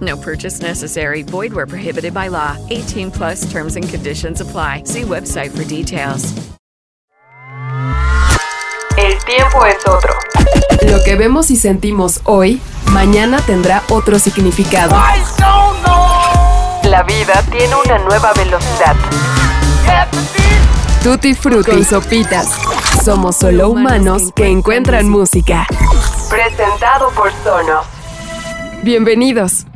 No purchase necessary. Void where prohibited by law. 18 plus terms and conditions apply. See website for details. El tiempo es otro. Lo que vemos y sentimos hoy, mañana tendrá otro significado. La vida tiene una nueva velocidad. Tutti Frutti y Sopitas. Somos solo humanos que encuentran música. Presentado por Sonos. Bienvenidos.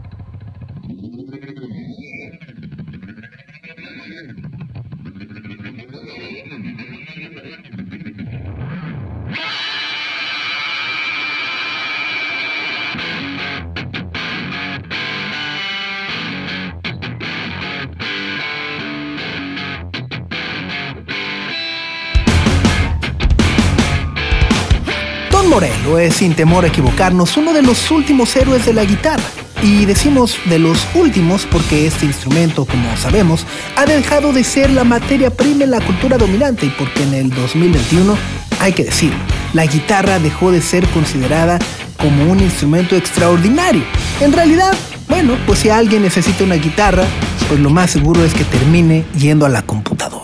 Morello es, sin temor a equivocarnos, uno de los últimos héroes de la guitarra. Y decimos de los últimos porque este instrumento, como sabemos, ha dejado de ser la materia prima en la cultura dominante y porque en el 2021, hay que decirlo, la guitarra dejó de ser considerada como un instrumento extraordinario. En realidad, bueno, pues si alguien necesita una guitarra, pues lo más seguro es que termine yendo a la computadora.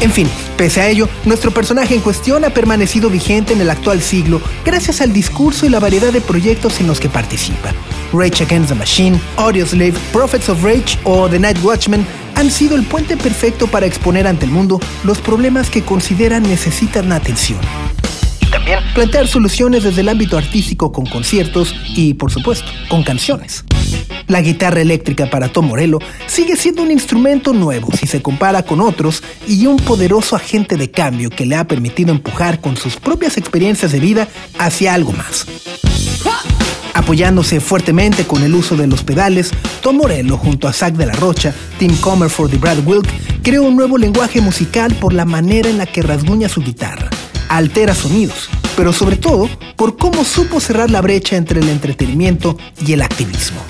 En fin, pese a ello, nuestro personaje en cuestión ha permanecido vigente en el actual siglo gracias al discurso y la variedad de proyectos en los que participa. Rage Against the Machine, Audioslave, Prophets of Rage o The Night Watchman han sido el puente perfecto para exponer ante el mundo los problemas que consideran necesitan atención. Y también plantear soluciones desde el ámbito artístico con conciertos y, por supuesto, con canciones. La guitarra eléctrica para Tom Morello sigue siendo un instrumento nuevo si se compara con otros y un poderoso agente de cambio que le ha permitido empujar con sus propias experiencias de vida hacia algo más. Apoyándose fuertemente con el uso de los pedales, Tom Morello junto a Zach de la Rocha, Tim Comerford y Brad Wilk creó un nuevo lenguaje musical por la manera en la que rasguña su guitarra, altera sonidos, pero sobre todo por cómo supo cerrar la brecha entre el entretenimiento y el activismo.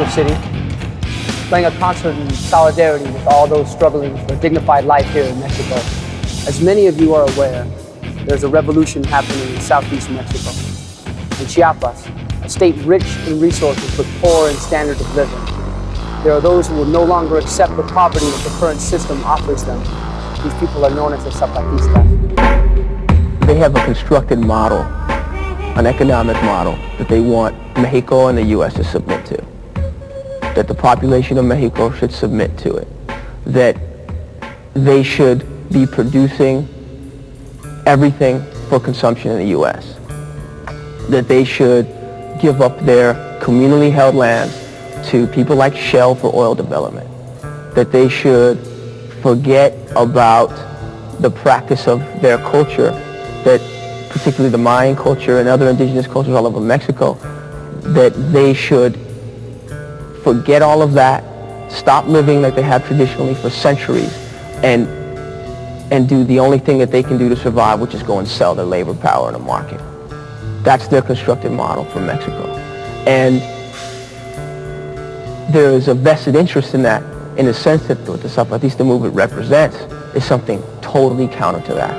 Mexico City, playing a concert in solidarity with all those struggling for a dignified life here in Mexico. As many of you are aware, there's a revolution happening in southeast Mexico. In Chiapas, a state rich in resources but poor in standard of living. There are those who will no longer accept the poverty that the current system offers them. These people are known as the Zapatistas. They have a constructed model, an economic model that they want Mexico and the U.S. to submit to. That the population of Mexico should submit to it. That they should be producing everything for consumption in the U.S. That they should give up their communally held lands to people like Shell for oil development. That they should forget about the practice of their culture, that particularly the Mayan culture and other indigenous cultures all over Mexico, that they should forget all of that, stop living like they have traditionally for centuries, and and do the only thing that they can do to survive, which is go and sell their labor power in a market. That's their constructed model for Mexico. And there is a vested interest in that in the sense that what the Zapatista movement represents is something totally counter to that.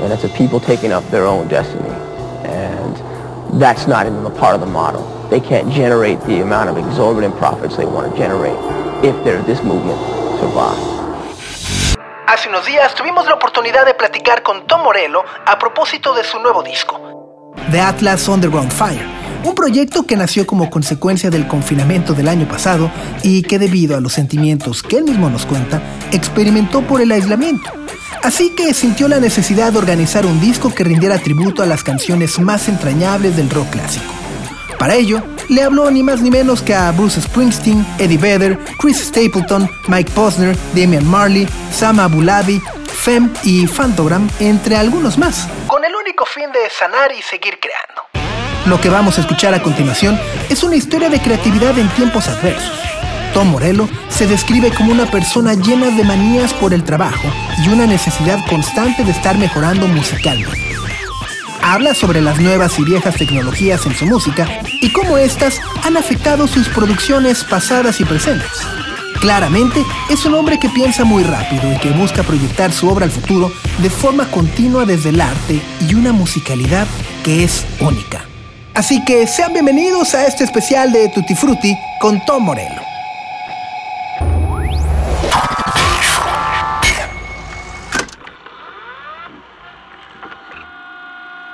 And it's a people taking up their own destiny. And that's not even a part of the model. They can't generate the amount of exorbitant profits they want to generate if they're, this movement survives. Hace unos días tuvimos la oportunidad de platicar con Tom Morello a propósito de su nuevo disco, The Atlas Underground Fire, un proyecto que nació como consecuencia del confinamiento del año pasado y que debido a los sentimientos que él mismo nos cuenta, experimentó por el aislamiento. Así que sintió la necesidad de organizar un disco que rindiera tributo a las canciones más entrañables del rock clásico. Para ello, le habló ni más ni menos que a Bruce Springsteen, Eddie Vedder, Chris Stapleton, Mike Posner, Damian Marley, Sam Abulabi, Fem y Fantogram, entre algunos más, con el único fin de sanar y seguir creando. Lo que vamos a escuchar a continuación es una historia de creatividad en tiempos adversos. Tom Morello se describe como una persona llena de manías por el trabajo y una necesidad constante de estar mejorando musicalmente habla sobre las nuevas y viejas tecnologías en su música y cómo éstas han afectado sus producciones pasadas y presentes. Claramente, es un hombre que piensa muy rápido y que busca proyectar su obra al futuro de forma continua desde el arte y una musicalidad que es única. Así que sean bienvenidos a este especial de Tutti Frutti con Tom Morello.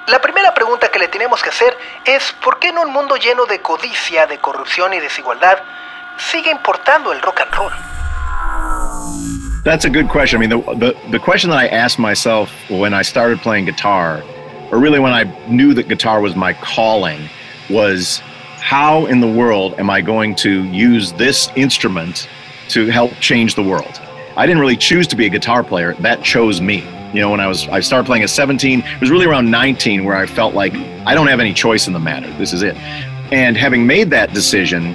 La primera pregunta que le tenemos que hacer es ¿por qué en un mundo lleno de codicia, de corrupción y desigualdad sigue importando el rock and roll? That's a good question. I mean, the, the, the question that I asked myself when I started playing guitar, or really when I knew that guitar was my calling, was how in the world am I going to use this instrument to help change the world? I didn't really choose to be a guitar player, that chose me. You know, when I was I started playing at 17, it was really around 19 where I felt like I don't have any choice in the matter. This is it. And having made that decision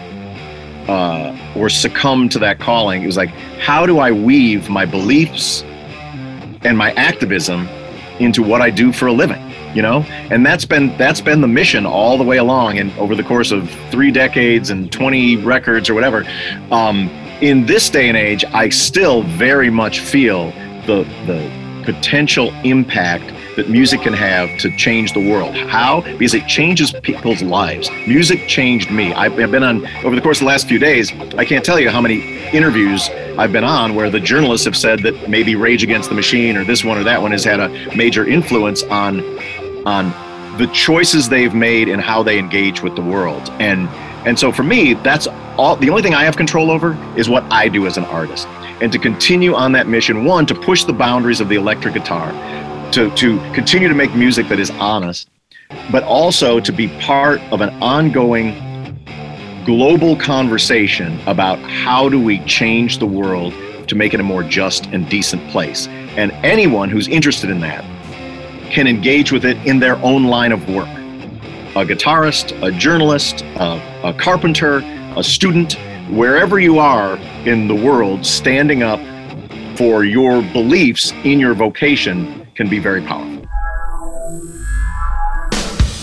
uh, or succumb to that calling, it was like, how do I weave my beliefs and my activism into what I do for a living? You know, and that's been that's been the mission all the way along, and over the course of three decades and 20 records or whatever. Um, in this day and age, I still very much feel the the potential impact that music can have to change the world. How? Because it changes people's lives. Music changed me. I've been on, over the course of the last few days, I can't tell you how many interviews I've been on where the journalists have said that maybe Rage Against the Machine or this one or that one has had a major influence on, on the choices they've made and how they engage with the world. And, and so for me, that's all, the only thing I have control over is what I do as an artist and to continue on that mission one to push the boundaries of the electric guitar to, to continue to make music that is honest but also to be part of an ongoing global conversation about how do we change the world to make it a more just and decent place. And anyone who's interested in that can engage with it in their own line of work. A guitarist a journalist a, a carpenter a student wherever you are in the world, standing up for your beliefs in your vocation can be very powerful.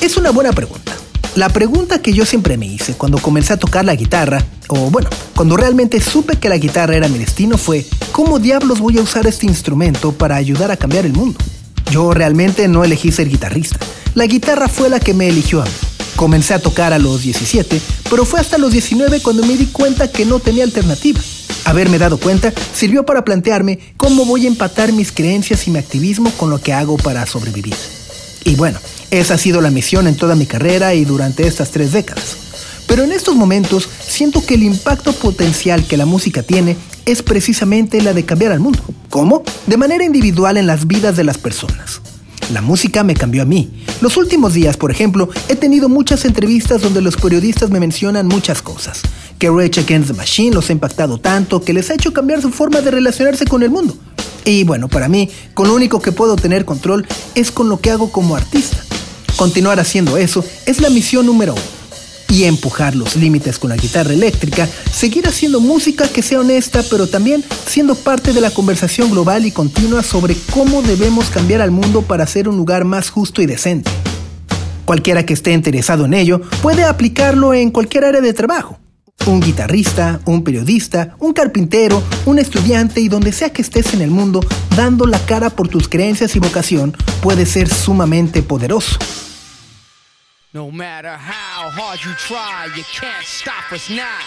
Es una buena pregunta. La pregunta que yo siempre me hice cuando comencé a tocar la guitarra, o bueno, cuando realmente supe que la guitarra era mi destino fue, ¿cómo diablos voy a usar este instrumento para ayudar a cambiar el mundo? Yo realmente no elegí ser guitarrista. La guitarra fue la que me eligió a mí. Comencé a tocar a los 17, pero fue hasta los 19 cuando me di cuenta que no tenía alternativa. Haberme dado cuenta sirvió para plantearme cómo voy a empatar mis creencias y mi activismo con lo que hago para sobrevivir. Y bueno, esa ha sido la misión en toda mi carrera y durante estas tres décadas. Pero en estos momentos siento que el impacto potencial que la música tiene es precisamente la de cambiar al mundo. ¿Cómo? De manera individual en las vidas de las personas. La música me cambió a mí. Los últimos días, por ejemplo, he tenido muchas entrevistas donde los periodistas me mencionan muchas cosas. Que Rage Against the Machine los ha impactado tanto que les ha hecho cambiar su forma de relacionarse con el mundo. Y bueno, para mí, con lo único que puedo tener control es con lo que hago como artista. Continuar haciendo eso es la misión número uno y empujar los límites con la guitarra eléctrica, seguir haciendo música que sea honesta, pero también siendo parte de la conversación global y continua sobre cómo debemos cambiar al mundo para hacer un lugar más justo y decente. Cualquiera que esté interesado en ello puede aplicarlo en cualquier área de trabajo. Un guitarrista, un periodista, un carpintero, un estudiante y donde sea que estés en el mundo, dando la cara por tus creencias y vocación puede ser sumamente poderoso. No matter how hard you try, you can't stop us now.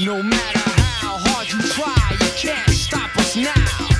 No matter how hard you try, you can't stop us now.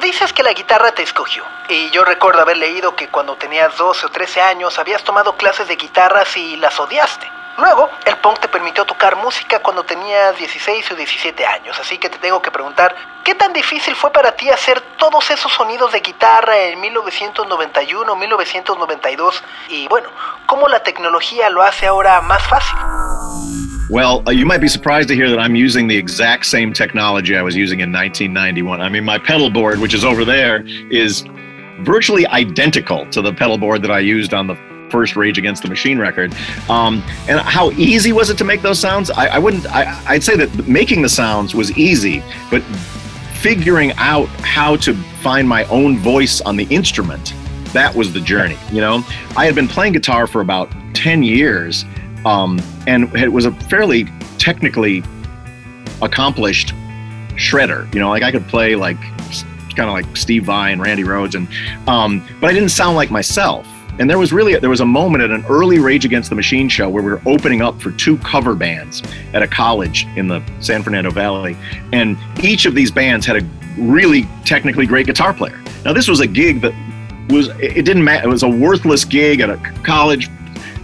Dices que la guitarra te escogió. Y yo recuerdo haber leído que cuando tenías 12 o 13 años habías tomado clases de guitarras y las odiaste. Luego, el punk te permitió tocar música cuando tenías 16 o 17 años, así que te tengo que preguntar, ¿qué tan difícil fue para ti hacer todos esos sonidos de guitarra en 1991, 1992? Y bueno, ¿cómo la tecnología lo hace ahora más fácil? Well, uh, you might be surprised to hear that I'm using the exact same technology I was using in 1991. I mean, my pedal board, which is over there, is virtually identical to the pedal board that I used on the first Rage Against the Machine record. Um, and how easy was it to make those sounds? I, I wouldn't. I, I'd say that making the sounds was easy, but figuring out how to find my own voice on the instrument that was the journey you know i had been playing guitar for about 10 years um, and it was a fairly technically accomplished shredder you know like i could play like kind of like steve vai and randy rhodes and um, but i didn't sound like myself and there was really there was a moment at an early Rage Against the Machine show where we were opening up for two cover bands at a college in the San Fernando Valley, and each of these bands had a really technically great guitar player. Now this was a gig that was it didn't matter. It was a worthless gig at a college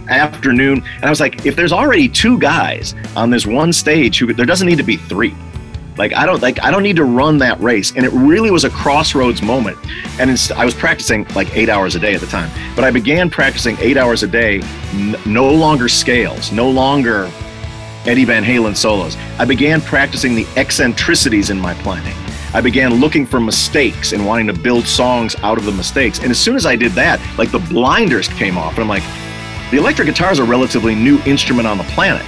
afternoon, and I was like, if there's already two guys on this one stage, who there doesn't need to be three. Like I don't like I don't need to run that race. And it really was a crossroads moment. And I was practicing like eight hours a day at the time, but I began practicing eight hours a day, n- no longer scales, no longer Eddie Van Halen solos. I began practicing the eccentricities in my playing. I began looking for mistakes and wanting to build songs out of the mistakes. And as soon as I did that, like the blinders came off, and I'm like, the electric guitar is a relatively new instrument on the planet.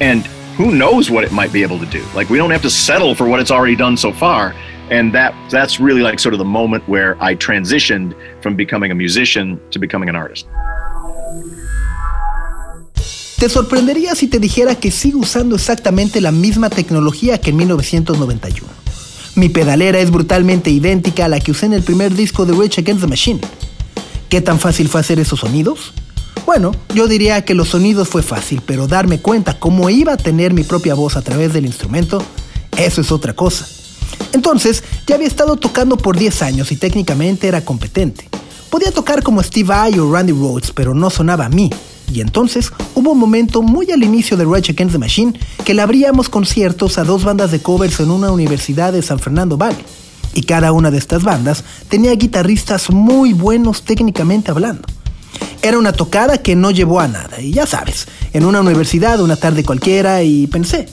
And who knows what it might be able to do. Like we don't have to settle for what it's already done so far. And that that's really like sort of the moment where I transitioned from becoming a musician to becoming an artist. Te sorprendería si te dijera que sigo usando exactamente la misma tecnología que en 1991. Mi pedalera es brutalmente idéntica a la que usé en el primer disco de Rage Against the Machine. ¿Qué tan fácil fue hacer esos sonidos? Bueno, yo diría que los sonidos fue fácil, pero darme cuenta cómo iba a tener mi propia voz a través del instrumento, eso es otra cosa. Entonces, ya había estado tocando por 10 años y técnicamente era competente. Podía tocar como Steve Vai o Randy Rhodes, pero no sonaba a mí. Y entonces hubo un momento muy al inicio de Rage Against the Machine que le abríamos conciertos a dos bandas de covers en una universidad de San Fernando Valley. Y cada una de estas bandas tenía guitarristas muy buenos técnicamente hablando. Era una tocada que no llevó a nada, y ya sabes, en una universidad, una tarde cualquiera, y pensé,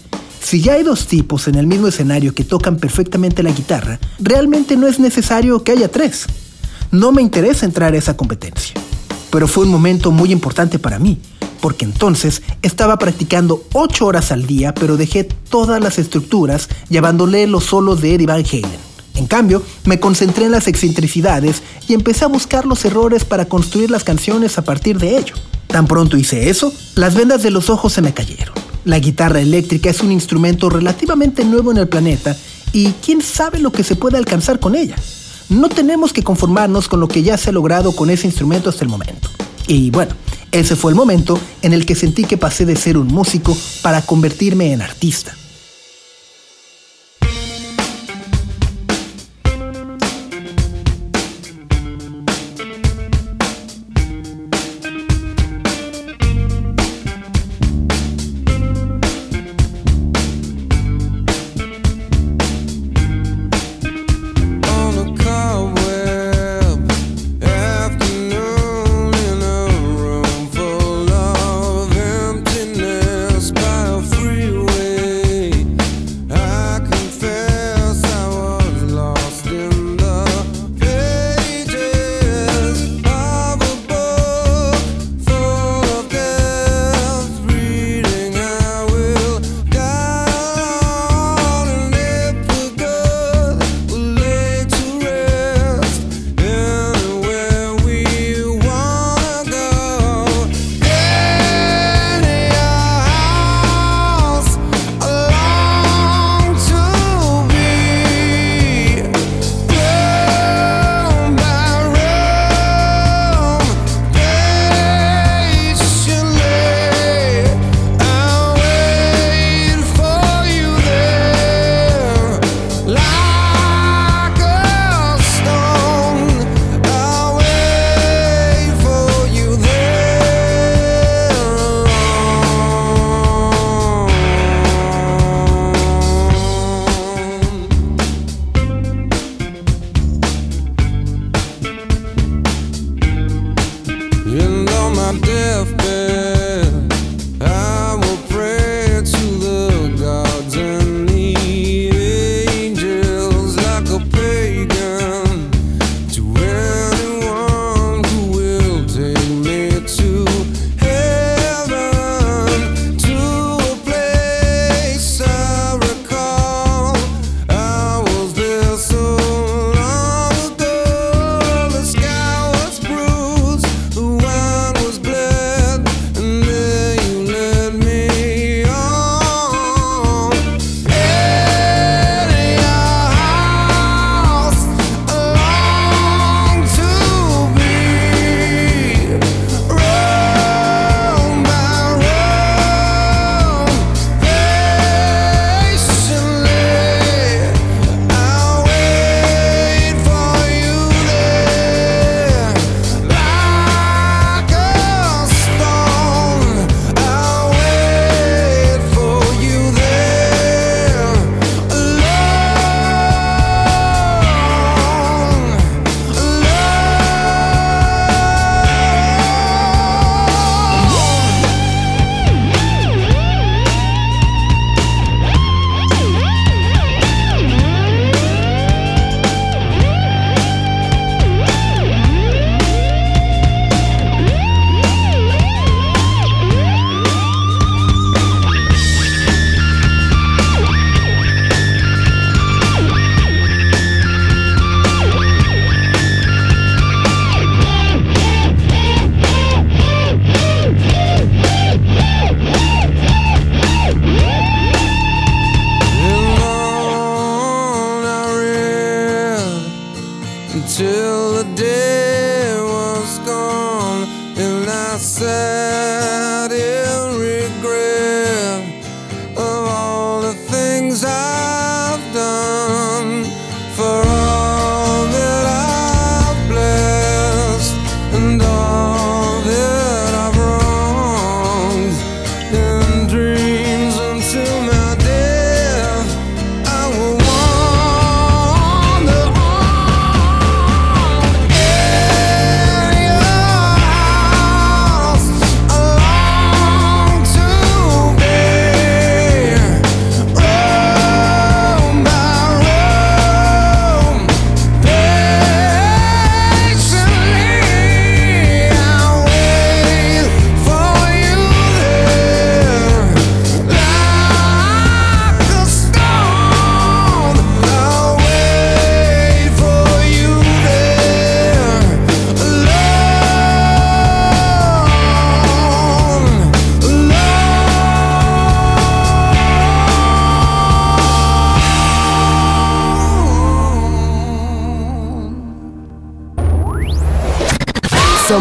si ya hay dos tipos en el mismo escenario que tocan perfectamente la guitarra, realmente no es necesario que haya tres. No me interesa entrar a esa competencia. Pero fue un momento muy importante para mí, porque entonces estaba practicando ocho horas al día, pero dejé todas las estructuras llevándole los solos de Eddie Van Halen. En cambio, me concentré en las excentricidades y empecé a buscar los errores para construir las canciones a partir de ello. Tan pronto hice eso, las vendas de los ojos se me cayeron. La guitarra eléctrica es un instrumento relativamente nuevo en el planeta y quién sabe lo que se puede alcanzar con ella. No tenemos que conformarnos con lo que ya se ha logrado con ese instrumento hasta el momento. Y bueno, ese fue el momento en el que sentí que pasé de ser un músico para convertirme en artista.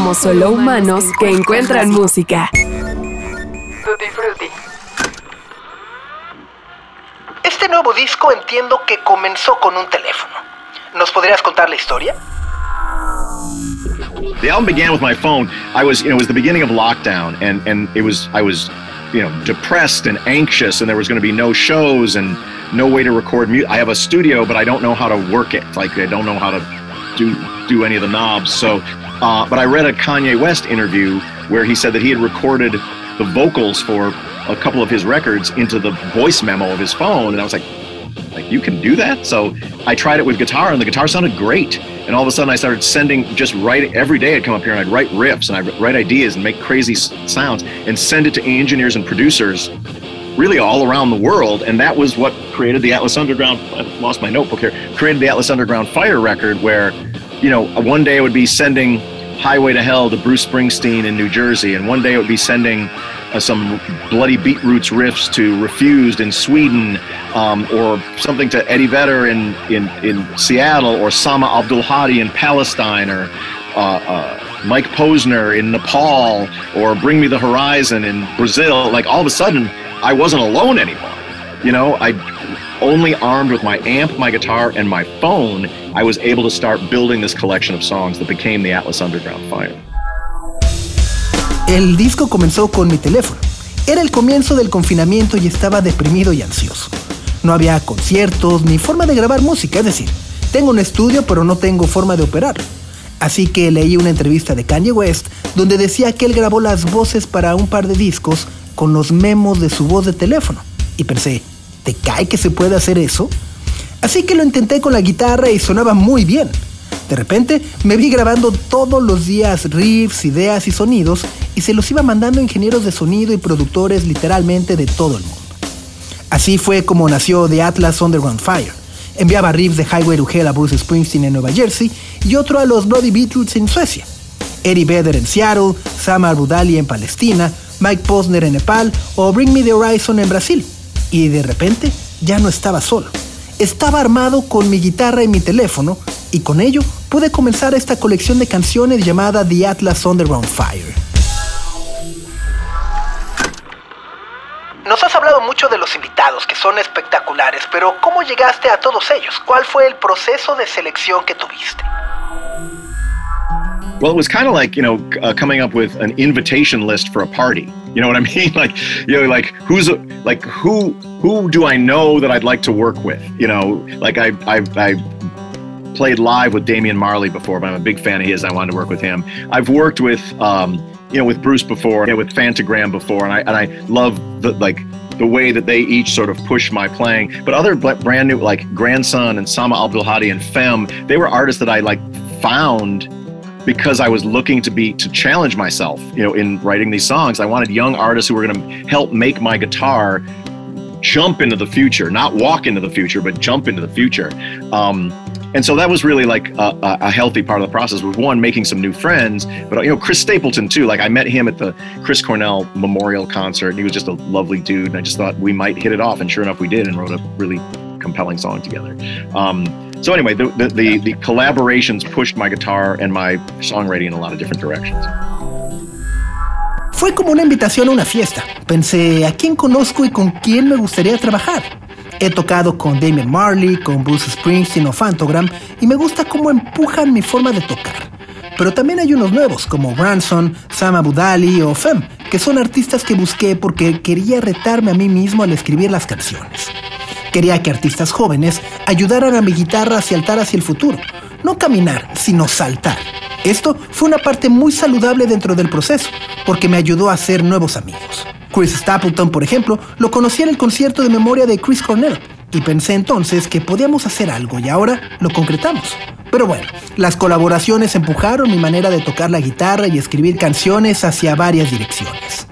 Somos solo humanos que encuentran música. Tutti frutti. Este nuevo disco entiendo que comenzó con un teléfono. ¿Nos podrías contar la historia? The album began with my phone. I was, you know, it was the beginning of lockdown, and and it was I was, you know, depressed and anxious, and there was going to be no shows and no way to record music. I have a studio, but I don't know how to work it. Like I don't know how to do do any of the knobs. So, uh, but I read a Kanye West interview where he said that he had recorded the vocals for a couple of his records into the voice memo of his phone, and I was like, like you can do that? So i tried it with guitar and the guitar sounded great. And all of a sudden i started sending just write every day i'd come up here and i'd write riffs and i'd write ideas and make crazy sounds and send it to engineers and producers really all around the world. And that was what created the atlas underground i lost my notebook here created the atlas underground fire record where you know one day i would be sending highway to hell to bruce springsteen in new jersey and one day i would be sending uh, some bloody beetroots riffs to refused in sweden um, or something to eddie vedder in, in, in seattle or sama abdul hadi in palestine or uh, uh, Mike Posner in Nepal or Bring Me the Horizon in Brazil, like all of a sudden I wasn't alone anymore. You know, I only armed with my amp, my guitar, and my phone, I was able to start building this collection of songs that became the Atlas Underground Fire. El disco comenzó con mi teléfono. Era el comienzo del confinamiento y estaba deprimido y ansioso. No había conciertos ni forma de grabar música, es decir, tengo un estudio pero no tengo forma de operarlo. Así que leí una entrevista de Kanye West donde decía que él grabó las voces para un par de discos con los memos de su voz de teléfono. Y pensé, ¿te cae que se puede hacer eso? Así que lo intenté con la guitarra y sonaba muy bien. De repente me vi grabando todos los días riffs, ideas y sonidos y se los iba mandando a ingenieros de sonido y productores literalmente de todo el mundo. Así fue como nació The Atlas Underground Fire. Enviaba riffs de Highway to Hell a Bruce Springsteen en Nueva Jersey y otro a los Bloody Beetroots en Suecia. Eddie Vedder en Seattle, Sam Arbudali en Palestina, Mike Posner en Nepal o Bring Me the Horizon en Brasil. Y de repente ya no estaba solo. Estaba armado con mi guitarra y mi teléfono y con ello pude comenzar esta colección de canciones llamada The Atlas Underground Fire. Nos has hablado mucho de los invitados, que son espectaculares, pero ¿cómo llegaste a todos ellos? ¿Cuál fue el proceso de selección que tuviste? Well, it was kind of like you know uh, coming up with an invitation list for a party. You know what I mean? Like you know, like who's like who who do I know that I'd like to work with? You know, like I I, I played live with Damian Marley before, but I'm a big fan of his. I wanted to work with him. I've worked with um, you know with Bruce before, you know, with Fantagram before, and I and I love the like the way that they each sort of push my playing. But other brand new like Grandson and Sama Abdul Hadi and Fem, they were artists that I like found because I was looking to be to challenge myself, you know, in writing these songs. I wanted young artists who were going to help make my guitar jump into the future, not walk into the future, but jump into the future. Um, and so that was really like a, a healthy part of the process. Was one making some new friends, but you know Chris Stapleton too. Like I met him at the Chris Cornell Memorial concert, and he was just a lovely dude. And I just thought we might hit it off, and sure enough, we did, and wrote a really compelling song together. Um, so anyway, the, the the the collaborations pushed my guitar and my songwriting in a lot of different directions. Fue como una invitación a una fiesta. Pensé, ¿a quién conozco y con quién me gustaría trabajar? He tocado con Damian Marley, con Bruce Springsteen o Fantogram y me gusta cómo empujan mi forma de tocar. Pero también hay unos nuevos como Branson, Sam Abudali o Fem, que son artistas que busqué porque quería retarme a mí mismo al escribir las canciones. Quería que artistas jóvenes ayudaran a mi guitarra a saltar hacia el futuro. No caminar, sino saltar. Esto fue una parte muy saludable dentro del proceso, porque me ayudó a hacer nuevos amigos. Chris Stapleton, por ejemplo, lo conocí en el concierto de memoria de Chris Cornell, y pensé entonces que podíamos hacer algo y ahora lo concretamos. Pero bueno, las colaboraciones empujaron mi manera de tocar la guitarra y escribir canciones hacia varias direcciones.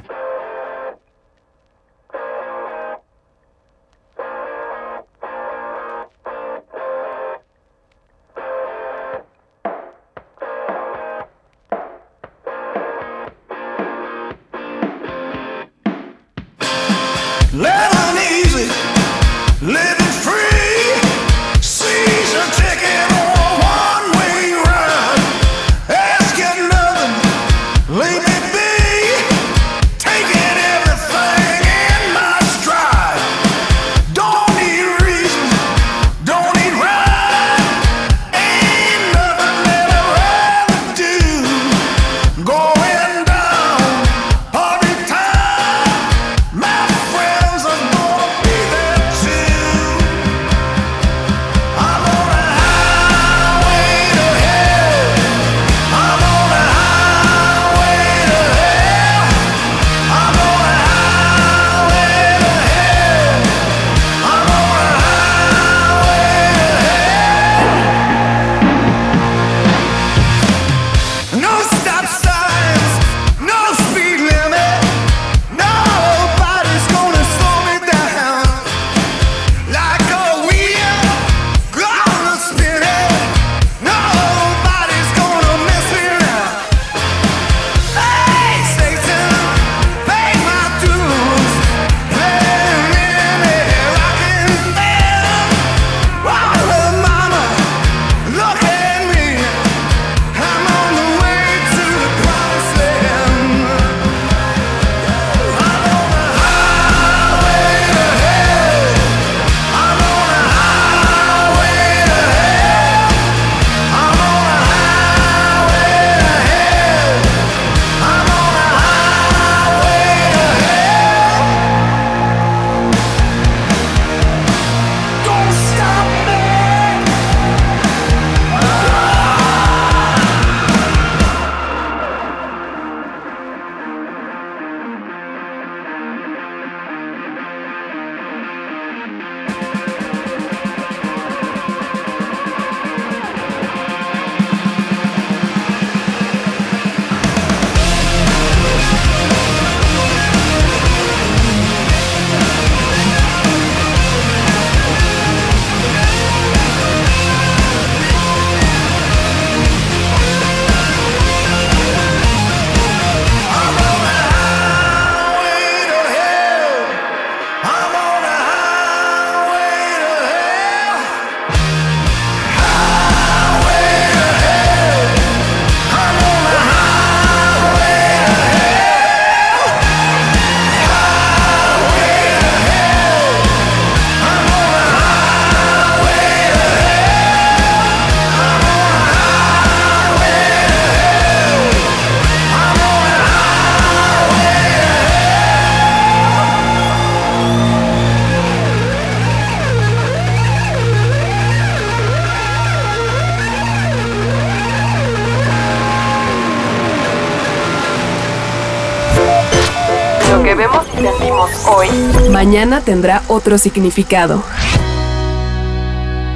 Mañana tendrá otro significado.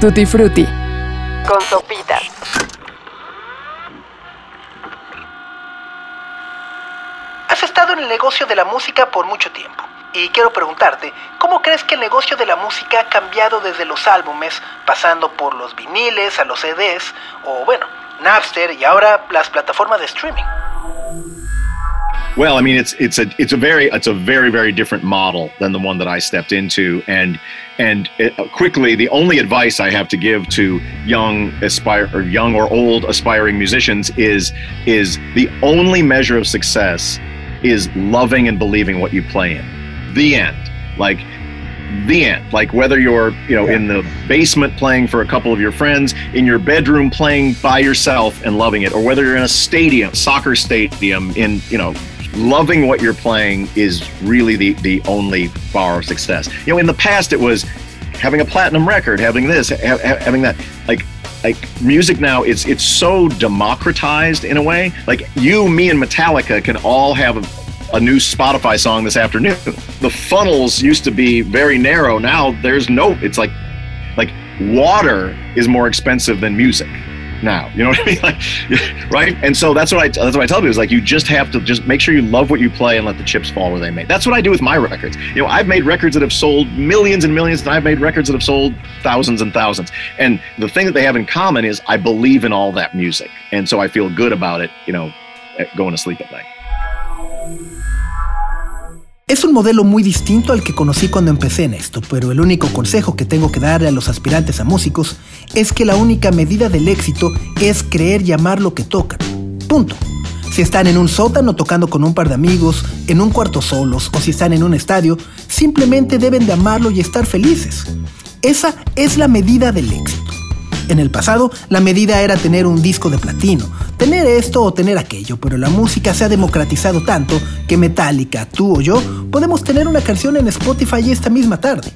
Tutti Frutti. Con sopitas. Has estado en el negocio de la música por mucho tiempo. Y quiero preguntarte, ¿cómo crees que el negocio de la música ha cambiado desde los álbumes, pasando por los viniles a los CDs, o bueno, Napster y ahora las plataformas de streaming? Well, I mean, it's it's a it's a very it's a very very different model than the one that I stepped into, and and it, quickly, the only advice I have to give to young aspire or young or old aspiring musicians is is the only measure of success is loving and believing what you play in. The end. Like the end. Like whether you're, you know, in the basement playing for a couple of your friends, in your bedroom playing by yourself and loving it, or whether you're in a stadium, soccer stadium, in, you know, loving what you're playing is really the the only bar of success. You know, in the past it was having a platinum record, having this, ha- ha- having that. Like like music now it's it's so democratized in a way. Like you, me, and Metallica can all have a, a new Spotify song this afternoon. The funnels used to be very narrow. Now there's no. It's like like water is more expensive than music now. You know what I mean? Like, right? And so that's what I that's what I tell people is like you just have to just make sure you love what you play and let the chips fall where they may. That's what I do with my records. You know, I've made records that have sold millions and millions, and I've made records that have sold thousands and thousands. And the thing that they have in common is I believe in all that music, and so I feel good about it. You know, eh, going to sleep at night. Es un modelo muy distinto al que conocí cuando empecé en esto, pero el único consejo que tengo que darle a los aspirantes a músicos es que la única medida del éxito es creer y amar lo que tocan. Punto. Si están en un sótano tocando con un par de amigos, en un cuarto solos o si están en un estadio, simplemente deben de amarlo y estar felices. Esa es la medida del éxito. En el pasado, la medida era tener un disco de platino, tener esto o tener aquello, pero la música se ha democratizado tanto que Metallica, tú o yo, podemos tener una canción en Spotify esta misma tarde.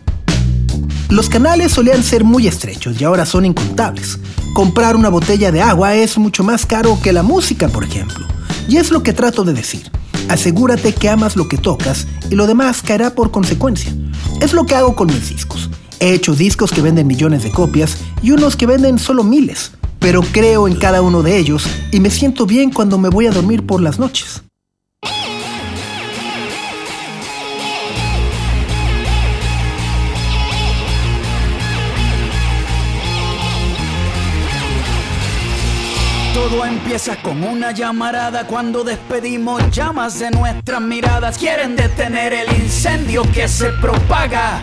Los canales solían ser muy estrechos y ahora son incontables. Comprar una botella de agua es mucho más caro que la música, por ejemplo. Y es lo que trato de decir. Asegúrate que amas lo que tocas y lo demás caerá por consecuencia. Es lo que hago con mis discos. He hecho discos que venden millones de copias y unos que venden solo miles, pero creo en cada uno de ellos y me siento bien cuando me voy a dormir por las noches. Todo empieza con una llamarada cuando despedimos llamas de nuestras miradas. Quieren detener el incendio que se propaga.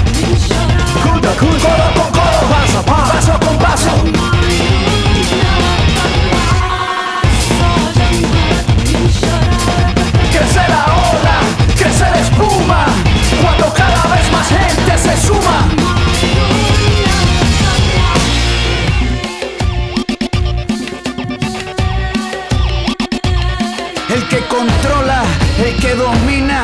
Soltamente, yeah. Codo con codo, paso a paso, paso con paso. Crece la ola, crece la espuma, cuando cada vez más gente se suma. El que controla, el que domina,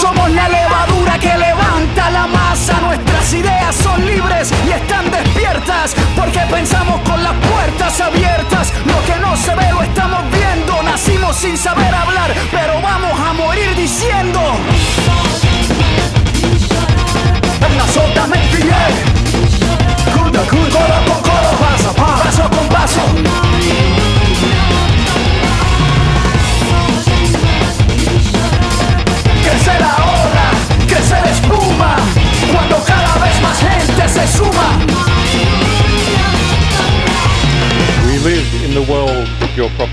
Somos la levadura que levanta la masa, nuestras ideas son libres y están despiertas porque pensamos con las puertas abiertas. Lo que no se ve lo estamos viendo. Nacimos sin saber hablar, pero vamos a morir diciendo.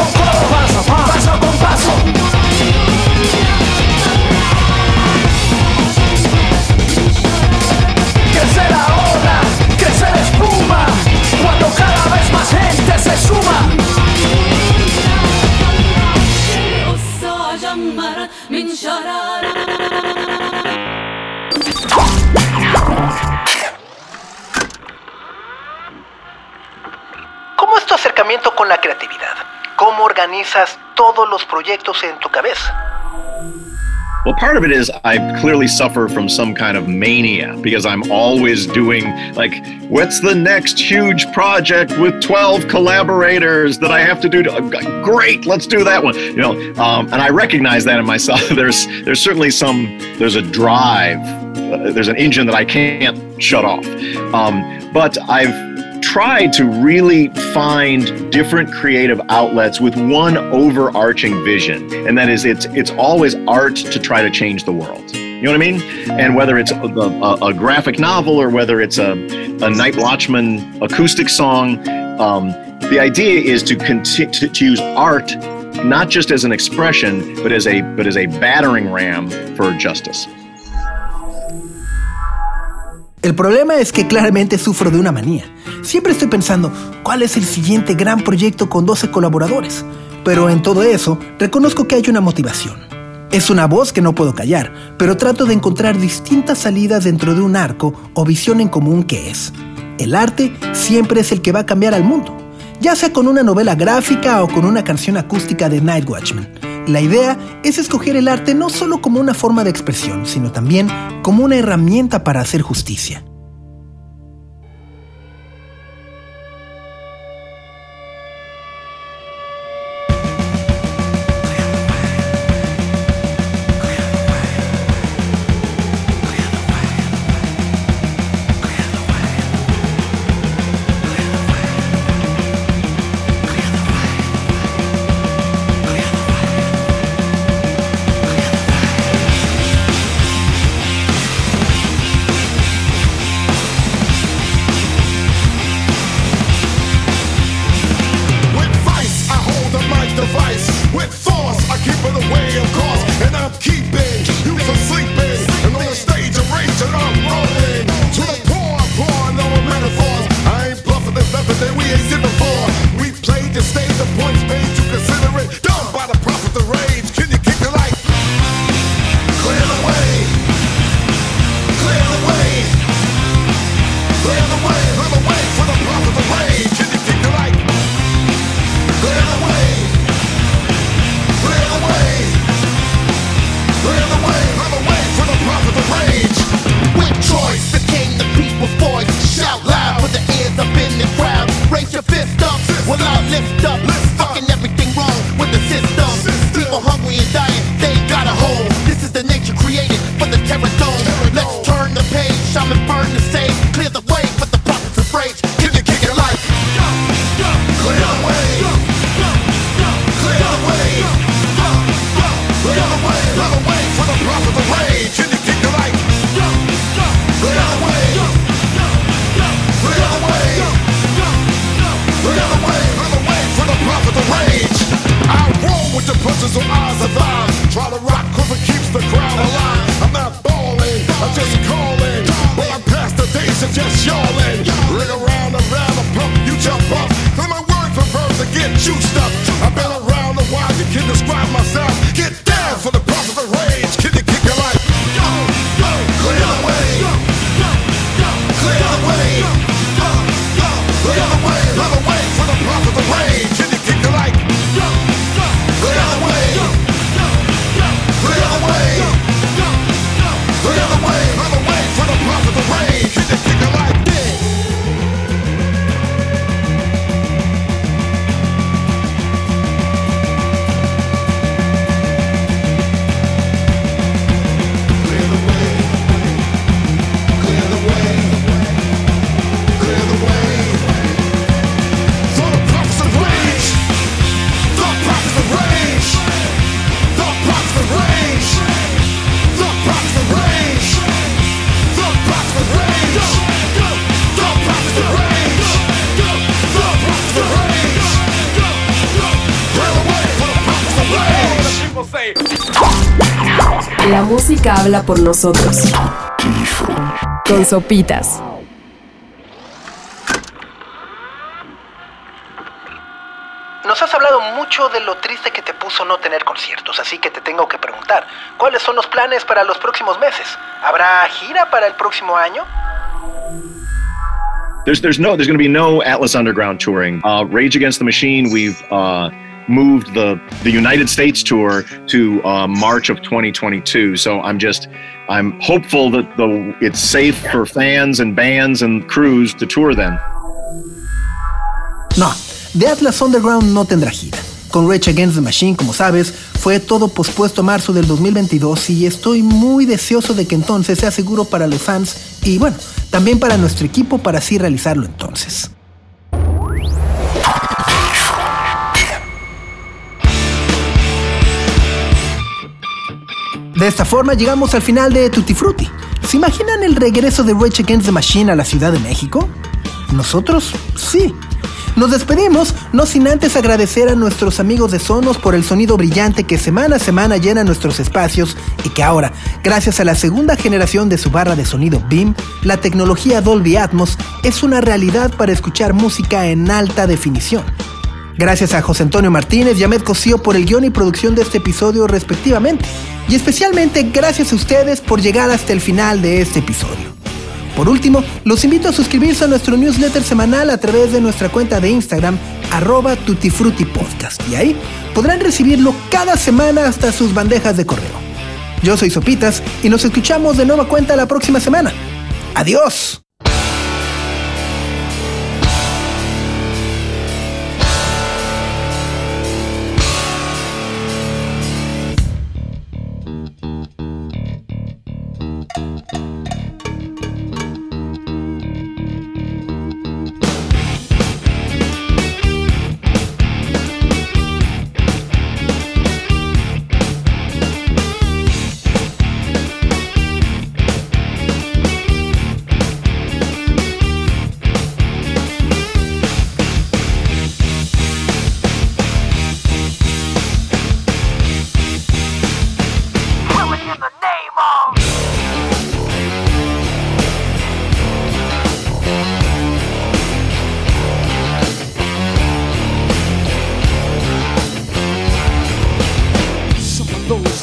los proyectos en tu cabeza? Well, part of it is I clearly suffer from some kind of mania because I'm always doing like, what's the next huge project with 12 collaborators that I have to do? To, great, let's do that one. You know, um, and I recognize that in myself. There's there's certainly some there's a drive, uh, there's an engine that I can't shut off. Um, but I've tried to really find different creative outlets with one overarching vision and that is it's it's always art to try to change the world. You know what i mean? And whether it's a, a, a graphic novel or whether it's a, a night watchman acoustic song um, the idea is to, conti- to, to use art not just as an expression but as a but as a battering ram for justice El problema es que claramente sufro de una manía. Siempre estoy pensando, ¿cuál es el siguiente gran proyecto con 12 colaboradores? Pero en todo eso, reconozco que hay una motivación. Es una voz que no puedo callar, pero trato de encontrar distintas salidas dentro de un arco o visión en común que es. El arte siempre es el que va a cambiar al mundo, ya sea con una novela gráfica o con una canción acústica de Night Watchman. La idea es escoger el arte no solo como una forma de expresión, sino también como una herramienta para hacer justicia. Música habla por nosotros. Con sopitas. Nos has hablado mucho de lo triste que te puso no tener conciertos, así que te tengo que preguntar, ¿cuáles son los planes para los próximos meses? ¿Habrá gira para el próximo año? There's there's no there's going to be no Atlas Underground touring. Uh, Rage Against the Machine. We've uh, moved the the United States tour to uh, March of 2022. So I'm just I'm hopeful that the it's safe for fans and bands and crews to tour then. No, The Atlas Underground no tendrá gira. Con Rage Against the Machine, como sabes, fue todo pospuesto a marzo del 2022 y estoy muy deseoso de que entonces sea seguro para los fans y bueno, también para nuestro equipo para así realizarlo entonces. De esta forma llegamos al final de Tutti Frutti. ¿Se imaginan el regreso de Rage Against the Machine a la Ciudad de México? Nosotros sí. Nos despedimos, no sin antes agradecer a nuestros amigos de Sonos por el sonido brillante que semana a semana llena nuestros espacios y que ahora, gracias a la segunda generación de su barra de sonido BIM, la tecnología Dolby Atmos es una realidad para escuchar música en alta definición. Gracias a José Antonio Martínez y Ahmed Cosío por el guion y producción de este episodio respectivamente. Y especialmente gracias a ustedes por llegar hasta el final de este episodio. Por último, los invito a suscribirse a nuestro newsletter semanal a través de nuestra cuenta de Instagram, arroba tutifrutipodcast. Y ahí podrán recibirlo cada semana hasta sus bandejas de correo. Yo soy Sopitas y nos escuchamos de nueva cuenta la próxima semana. ¡Adiós!